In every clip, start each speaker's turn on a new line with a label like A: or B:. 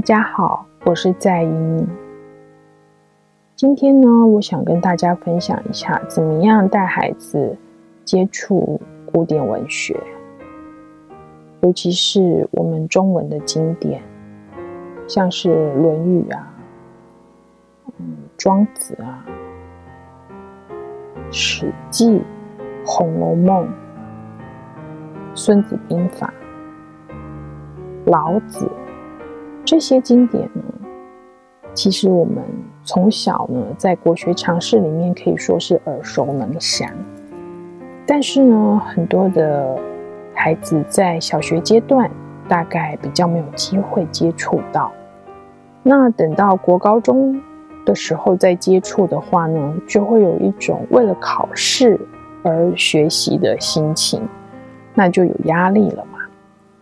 A: 大家好，我是在英。今天呢，我想跟大家分享一下，怎么样带孩子接触古典文学，尤其是我们中文的经典，像是《论语》啊，嗯，《庄子》啊，《史记》、《红楼梦》、《孙子兵法》、老子。这些经典呢，其实我们从小呢，在国学常识里面可以说是耳熟能详。但是呢，很多的孩子在小学阶段大概比较没有机会接触到。那等到国高中的时候再接触的话呢，就会有一种为了考试而学习的心情，那就有压力了嘛。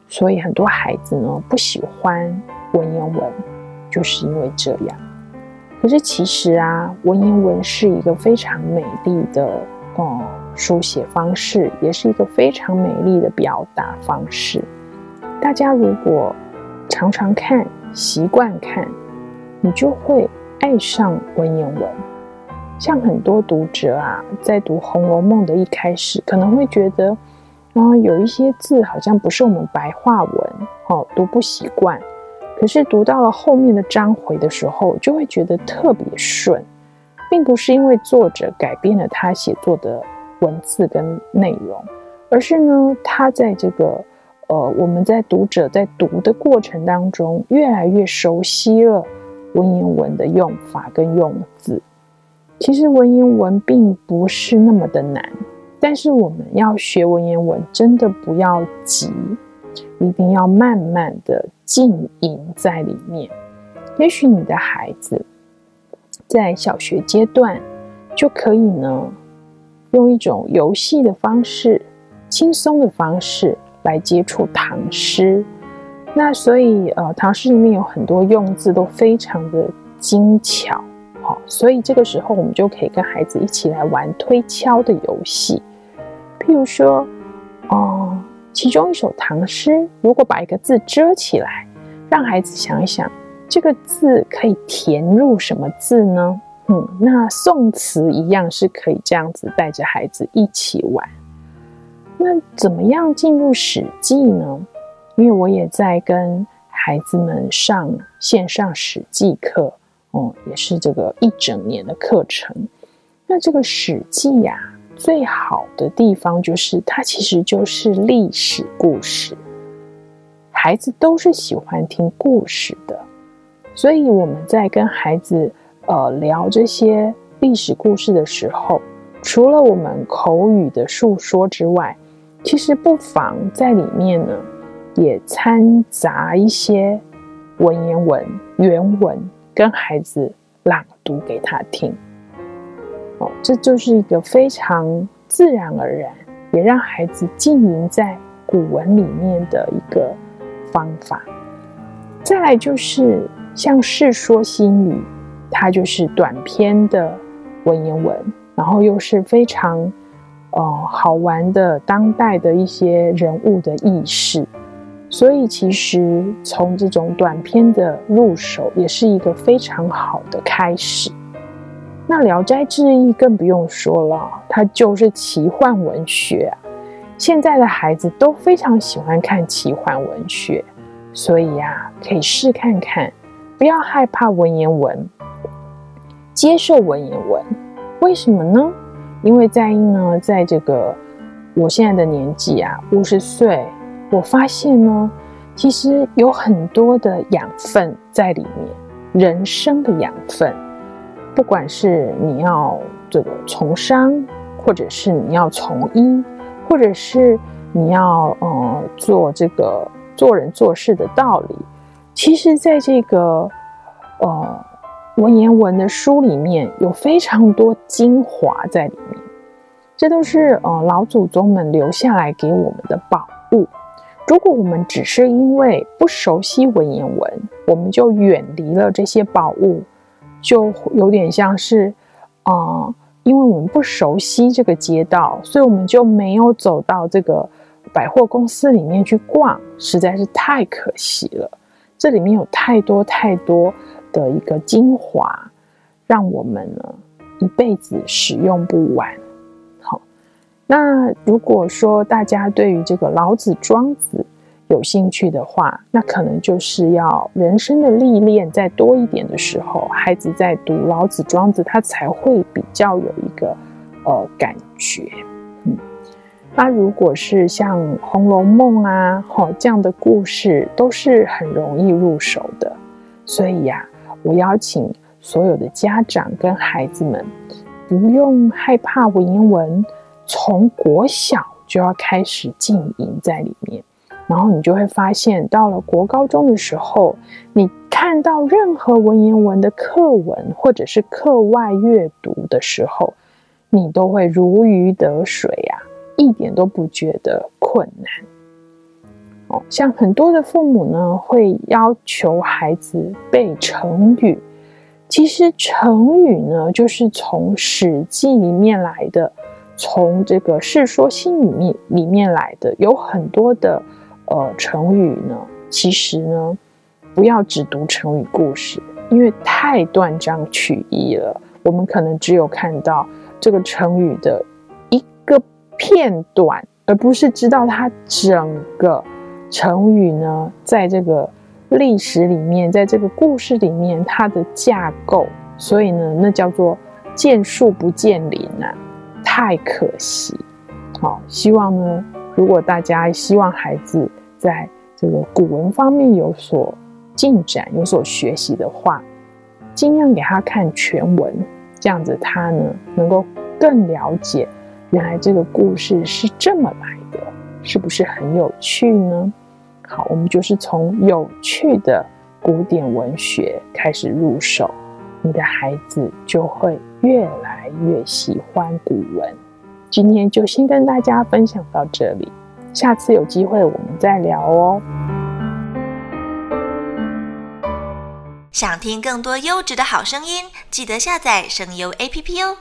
A: 所以很多孩子呢，不喜欢。文言文就是因为这样，可是其实啊，文言文是一个非常美丽的哦、书写方式，也是一个非常美丽的表达方式。大家如果常常看、习惯看，你就会爱上文言文。像很多读者啊，在读《红楼梦》的一开始，可能会觉得啊、有一些字好像不是我们白话文，哦，读不习惯。可是读到了后面的章回的时候，就会觉得特别顺，并不是因为作者改变了他写作的文字跟内容，而是呢，他在这个呃，我们在读者在读的过程当中，越来越熟悉了文言文的用法跟用字。其实文言文并不是那么的难，但是我们要学文言文，真的不要急。一定要慢慢的浸淫在里面。也许你的孩子在小学阶段就可以呢，用一种游戏的方式、轻松的方式来接触唐诗。那所以呃，唐诗里面有很多用字都非常的精巧，好，所以这个时候我们就可以跟孩子一起来玩推敲的游戏，譬如说，哦、其中一首唐诗，如果把一个字遮起来，让孩子想一想，这个字可以填入什么字呢？嗯，那宋词一样是可以这样子带着孩子一起玩。那怎么样进入《史记》呢？因为我也在跟孩子们上线上《史记》课，哦，也是这个一整年的课程。那这个《史记》呀。最好的地方就是它其实就是历史故事，孩子都是喜欢听故事的，所以我们在跟孩子呃聊这些历史故事的时候，除了我们口语的述说之外，其实不妨在里面呢也掺杂一些文言文原文，跟孩子朗读给他听。哦，这就是一个非常自然而然，也让孩子浸淫在古文里面的一个方法。再来就是像《世说新语》，它就是短篇的文言文，然后又是非常呃好玩的当代的一些人物的轶事，所以其实从这种短篇的入手，也是一个非常好的开始。那《聊斋志异》更不用说了，它就是奇幻文学啊。现在的孩子都非常喜欢看奇幻文学，所以呀，可以试看看，不要害怕文言文，接受文言文。为什么呢？因为在呢，在这个我现在的年纪啊，五十岁，我发现呢，其实有很多的养分在里面，人生的养分。不管是你要这个从商，或者是你要从医，或者是你要呃做这个做人做事的道理，其实在这个呃文言文的书里面有非常多精华在里面，这都是呃老祖宗们留下来给我们的宝物。如果我们只是因为不熟悉文言文，我们就远离了这些宝物。就有点像是，啊、呃，因为我们不熟悉这个街道，所以我们就没有走到这个百货公司里面去逛，实在是太可惜了。这里面有太多太多的一个精华，让我们呢一辈子使用不完。好，那如果说大家对于这个老子、庄子有兴趣的话，那可能就是要人生的历练再多一点的时候，孩子在读老子、庄子，他才会比较有一个呃感觉。嗯那如果是像《红楼梦》啊，吼这样的故事，都是很容易入手的。所以呀，我邀请所有的家长跟孩子们，不用害怕文言文，从国小就要开始浸淫在里面。然后你就会发现，到了国高中的时候，你看到任何文言文的课文或者是课外阅读的时候，你都会如鱼得水呀。一点都不觉得困难哦，像很多的父母呢，会要求孩子背成语。其实成语呢，就是从《史记》里面来的，从这个《世说新语》里面来的，有很多的呃成语呢。其实呢，不要只读成语故事，因为太断章取义了。我们可能只有看到这个成语的一个。片段，而不是知道它整个成语呢，在这个历史里面，在这个故事里面，它的架构，所以呢，那叫做见树不见林啊，太可惜。好，希望呢，如果大家希望孩子在这个古文方面有所进展、有所学习的话，尽量给他看全文，这样子他呢，能够更了解。原来这个故事是这么来的，是不是很有趣呢？好，我们就是从有趣的古典文学开始入手，你的孩子就会越来越喜欢古文。今天就先跟大家分享到这里，下次有机会我们再聊哦。
B: 想听更多优质的好声音，记得下载声优 APP 哦。